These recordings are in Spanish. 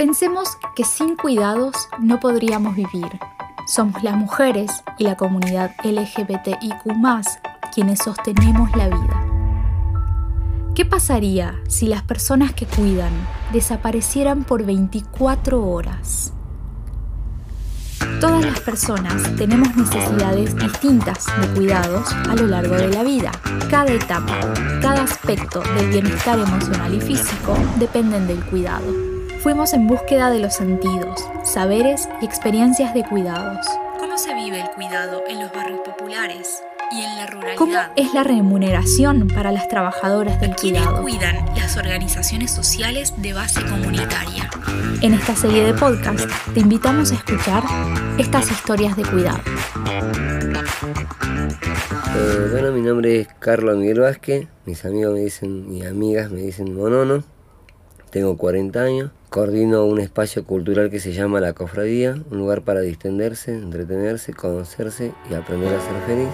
Pensemos que sin cuidados no podríamos vivir. Somos las mujeres y la comunidad LGBTIQ quienes sostenemos la vida. ¿Qué pasaría si las personas que cuidan desaparecieran por 24 horas? Todas las personas tenemos necesidades distintas de cuidados a lo largo de la vida. Cada etapa, cada aspecto del bienestar emocional y físico dependen del cuidado. Fuimos en búsqueda de los sentidos, saberes y experiencias de cuidados. ¿Cómo se vive el cuidado en los barrios populares? y en la ruralidad. ¿Cómo es la remuneración para las trabajadoras del cuidado? cuidan las organizaciones sociales de base comunitaria? En esta serie de podcast te invitamos a escuchar estas historias de cuidado. Eh, bueno, mi nombre es Carlos Miguel Vázquez, mis amigos me dicen, mis amigas me dicen Monono, tengo 40 años, coordino un espacio cultural que se llama La Cofradía, un lugar para distenderse, entretenerse, conocerse y aprender a ser feliz.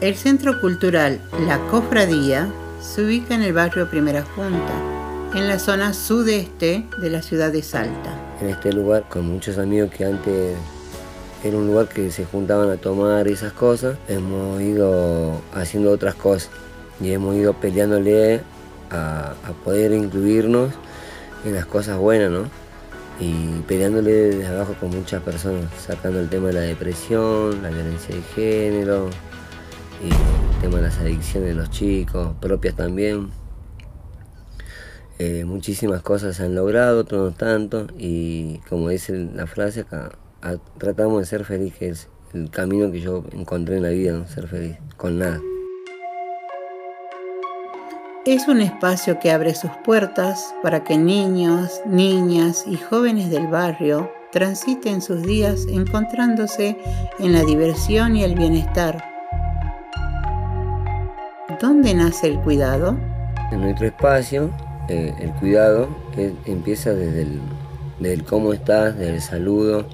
El Centro Cultural La Cofradía se ubica en el barrio Primera Junta, en la zona sudeste de la ciudad de Salta. En este lugar, con muchos amigos que antes era un lugar que se juntaban a tomar esas cosas, hemos ido haciendo otras cosas y hemos ido peleándole a, poder incluirnos en las cosas buenas, ¿no? Y peleándole desde abajo con muchas personas, sacando el tema de la depresión, la violencia de género, el tema de las adicciones de los chicos, propias también. Eh, muchísimas cosas se han logrado, otros no tanto, y como dice la frase acá, tratamos de ser felices, que es el camino que yo encontré en la vida, ser feliz, con nada. Es un espacio que abre sus puertas para que niños, niñas y jóvenes del barrio transiten sus días encontrándose en la diversión y el bienestar ¿Dónde nace el cuidado? En nuestro espacio, eh, el cuidado empieza desde el, cómo estás, del saludo,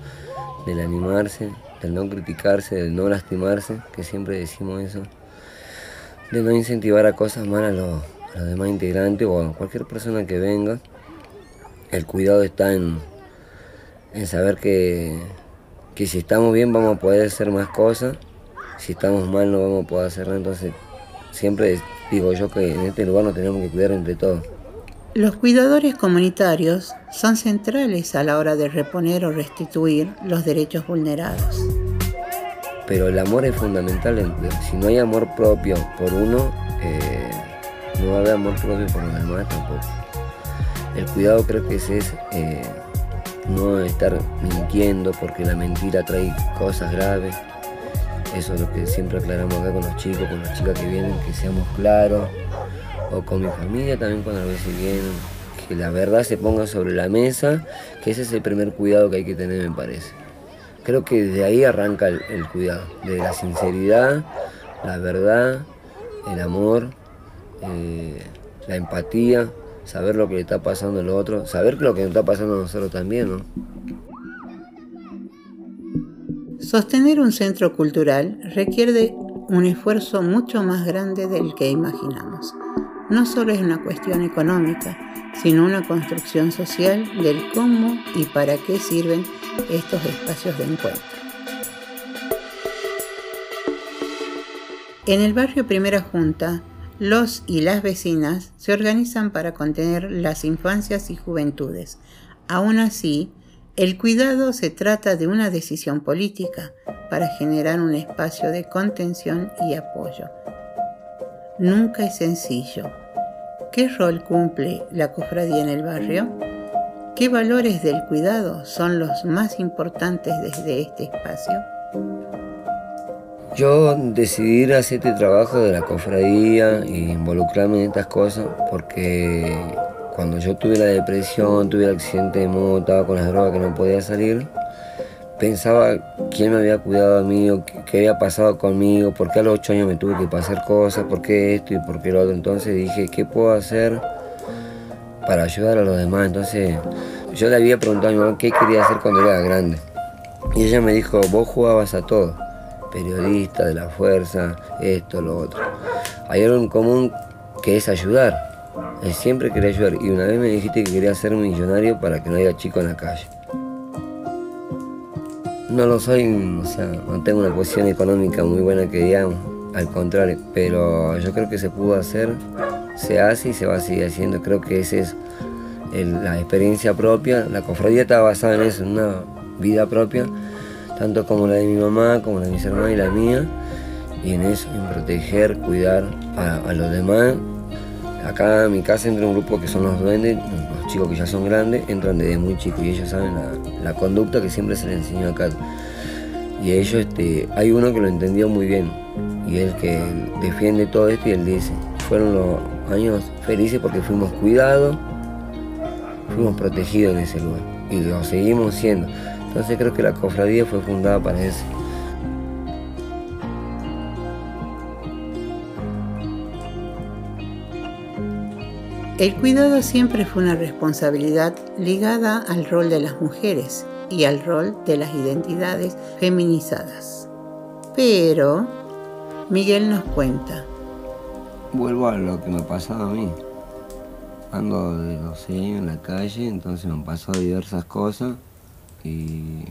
del animarse, del no criticarse, del no lastimarse, que siempre decimos eso, de no incentivar a cosas malas a los, demás integrantes o cualquier persona que venga. El cuidado está en, en saber que, que si estamos bien vamos a poder hacer más cosas, si estamos mal no vamos a poder hacer nada, entonces siempre digo yo que en este lugar nos tenemos que cuidar entre todos. Los cuidadores comunitarios son centrales a la hora de reponer o restituir los derechos vulnerados. Pero el amor es fundamental. Si no hay amor propio por uno, eh, no haber amor propio por los demás tampoco. El cuidado creo que ese es eh, no estar mintiendo porque la mentira trae cosas graves eso es lo que siempre aclaramos acá con los chicos, con las chicas que vienen, que seamos claros. O con mi familia también cuando a veces vienen. Que la verdad se ponga sobre la mesa, que ese es el primer cuidado que hay que tener, me parece. Creo que desde ahí arranca el, cuidado, de la sinceridad, la verdad, el amor, eh, la empatía, saber lo que le está pasando al otro, saber lo que nos está pasando a nosotros también, ¿no? Sostener un centro cultural requiere un esfuerzo mucho más grande del que imaginamos. No solo es una cuestión económica, sino una construcción social del cómo y para qué sirven estos espacios de encuentro. En el barrio Primera Junta, los y las vecinas se organizan para contener las infancias y juventudes. Aún así, el cuidado se trata de una decisión política para generar un espacio de contención y apoyo. Nunca es sencillo. ¿Qué rol cumple la cofradía en el barrio? ¿Qué valores del cuidado son los más importantes desde este espacio? Yo decidí hacer este trabajo de la cofradía e involucrarme en estas cosas porque cuando yo tuve la depresión, tuve el accidente de moto, estaba con las drogas que no podía salir, pensaba quién me había cuidado a mí, qué, había pasado conmigo, por qué a los ocho años me tuve que pasar cosas, por qué esto y por qué lo otro. Entonces dije, ¿qué puedo hacer para ayudar a los demás? Entonces yo le había preguntado a mi mamá qué quería hacer cuando era grande. Y ella me dijo, vos jugabas a todo, periodista de la fuerza, esto, lo otro. Hay algo en común que es ayudar siempre quería ayudar y una vez me dijiste que quería ser millonario para que no haya chico en la calle. No lo soy, o sea, no tengo una posición económica muy buena que digamos, al contrario, pero yo creo que se pudo hacer, se hace y se va a seguir haciendo. Creo que esa es la experiencia propia. La cofradía está basada en eso, en una vida propia, tanto como la de mi mamá, como la de mis hermanos y la mía, y en eso, en proteger, cuidar a, los demás. Acá en mi casa entra un grupo que son los duendes, los chicos que ya son grandes, entran desde muy chicos y ellos saben la, conducta que siempre se les enseñó acá. Y ellos, este, hay uno que lo entendió muy bien, y el que defiende todo esto y él dice, fueron los años felices porque fuimos cuidados, fuimos protegidos en ese lugar y lo seguimos siendo. Entonces creo que la cofradía fue fundada para eso. El cuidado siempre fue una responsabilidad ligada al rol de las mujeres y al rol de las identidades feminizadas. Pero Miguel nos cuenta. Vuelvo a lo que me pasaba a mí. Ando de 12 años en la calle, entonces me han pasado diversas cosas y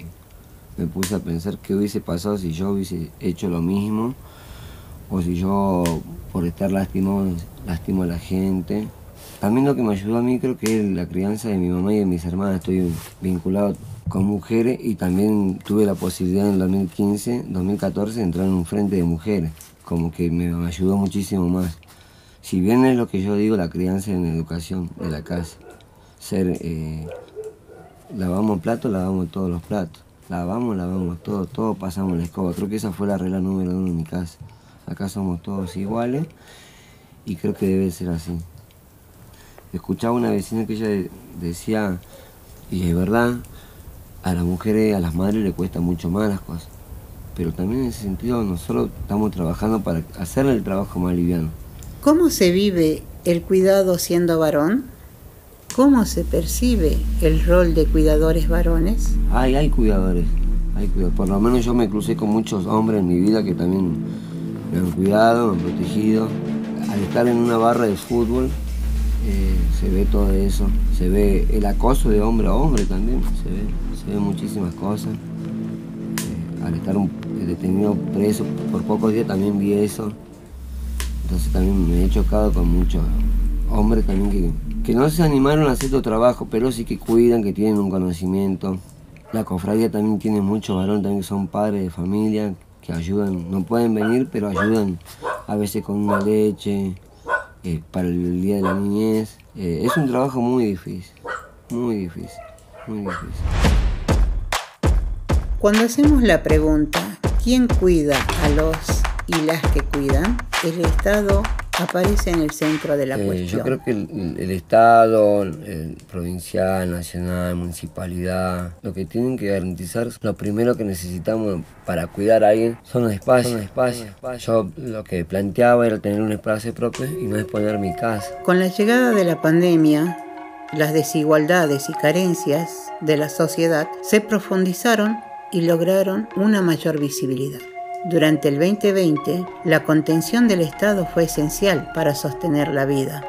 me puse a pensar qué hubiese pasado si yo hubiese hecho lo mismo o si yo por estar lastimado lastimo a la gente. También lo que me ayudó a mí creo que es la crianza de mi mamá y de mis hermanas. Estoy vinculado con mujeres y también tuve la posibilidad en el 2015, 2014 de entrar en un frente de mujeres. Como que me ayudó muchísimo más. Si bien es lo que yo digo, la crianza en educación de la casa. Ser eh, lavamos platos, lavamos todos los platos. Lavamos, lavamos todo, todo pasamos la escoba. Creo que esa fue la regla número uno en mi casa. Acá somos todos iguales y creo que debe ser así. Escuchaba una vecina que ella decía, y es verdad, a las mujeres, a las madres le cuesta mucho más las cosas. Pero también en ese sentido nosotros estamos trabajando para hacerle el trabajo más liviano. ¿Cómo se vive el cuidado siendo varón? ¿Cómo se percibe el rol de cuidadores varones? Hay, hay cuidadores, hay cuidadores. Por lo menos yo me crucé con muchos hombres en mi vida que también me han cuidado, me han protegido. Al estar en una barra de fútbol eh, se ve todo eso, se ve el acoso de hombre a hombre también, se ve, se ve muchísimas cosas. Eh, al estar detenido preso por pocos días también vi eso. Entonces también me he chocado con muchos hombres también que que no se animaron a hacer tu trabajo, pero sí que cuidan, que tienen un conocimiento. La cofradía también tiene muchos varones también que son padres de familia, que ayudan, no pueden venir, pero ayudan a veces con una leche, eh, para el día de la niñez. Eh, es un trabajo muy difícil, muy difícil, muy difícil. Cuando hacemos la pregunta, ¿quién cuida a los y las que cuidan? El Estado aparece en el centro de la eh, cuestión. Yo creo que el, Estado, el provincial, nacional, municipalidad, lo que tienen que garantizar, lo primero que necesitamos para cuidar a alguien son los espacios. espacios. Yo lo que planteaba era tener un espacio propio y no exponer mi casa. Con la llegada de la pandemia, las desigualdades y carencias de la sociedad se profundizaron y lograron una mayor visibilidad. Durante el 2020, la contención del Estado fue esencial para sostener la vida.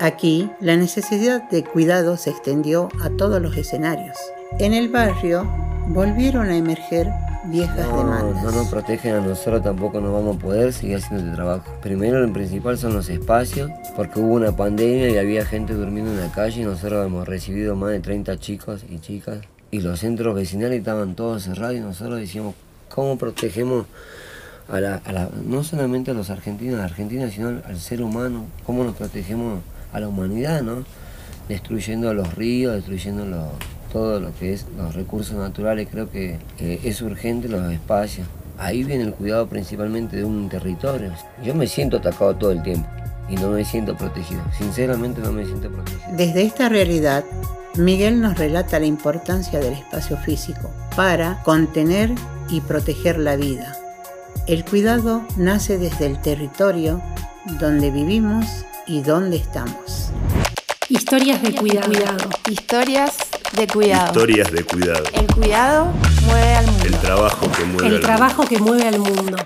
Aquí, la necesidad de cuidado se extendió a todos los escenarios. En el barrio volvieron a emerger viejas demandas. No nos protegen a nosotros, tampoco nos vamos a poder seguir haciendo este trabajo. Primero, lo principal son los espacios, porque hubo una pandemia y había gente durmiendo en la calle y nosotros hemos recibido más de 30 chicos y chicas. Y los centros vecinales estaban todos cerrados y nosotros decíamos, cómo protegemos a la, no solamente a los argentinos, a Argentina, sino al ser humano, cómo nos protegemos a la humanidad, ¿no? Destruyendo los ríos, destruyendo todo lo que es los recursos naturales, creo que es urgente los espacios. Ahí viene el cuidado principalmente de un territorio. Yo me siento atacado todo el tiempo y no me siento protegido. Sinceramente no me siento protegido. Desde esta realidad, Miguel nos relata la importancia del espacio físico para contener y proteger la vida. El cuidado nace desde el territorio donde vivimos y donde estamos. Historias de cuidado. Historias de cuidado. Historias de cuidado. El cuidado mueve al mundo. El trabajo que mueve El trabajo que mueve al mundo.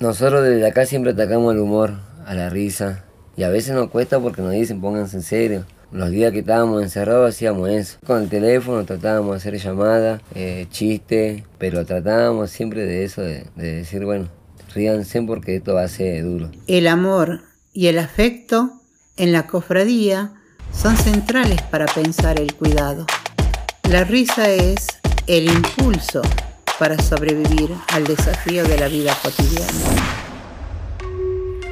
Nosotros desde acá siempre atacamos el humor, la risa Y a veces nos cuesta porque nos dicen pónganse en serio. Los días que estábamos encerrados hacíamos eso. Con el teléfono tratábamos de hacer llamadas, eh, chistes, pero tratábamos siempre de eso, de, de decir, bueno, ríanse porque esto va a ser duro. El amor y el afecto en la cofradía son centrales para pensar el cuidado. La risa es el impulso para sobrevivir al desafío de la vida cotidiana.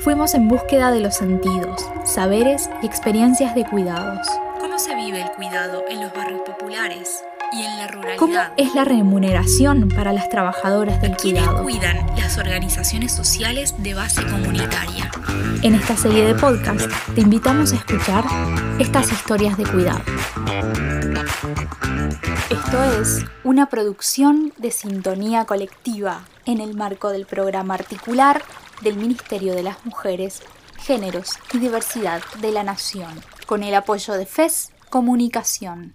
Fuimos en búsqueda de los sentidos, saberes y experiencias de cuidados. ¿Cómo se vive el cuidado en los barrios populares y en la ruralidad? ¿Cómo es la remuneración para las trabajadoras del ¿Quiénes cuidado? cuidan las organizaciones sociales de base comunitaria? En esta serie de podcast te invitamos a escuchar estas historias de cuidado. Esto es una producción de sintonía colectiva en el marco del programa articular del Ministerio de las Mujeres, Géneros y Diversidad de la Nación, con el apoyo de FES Comunicación.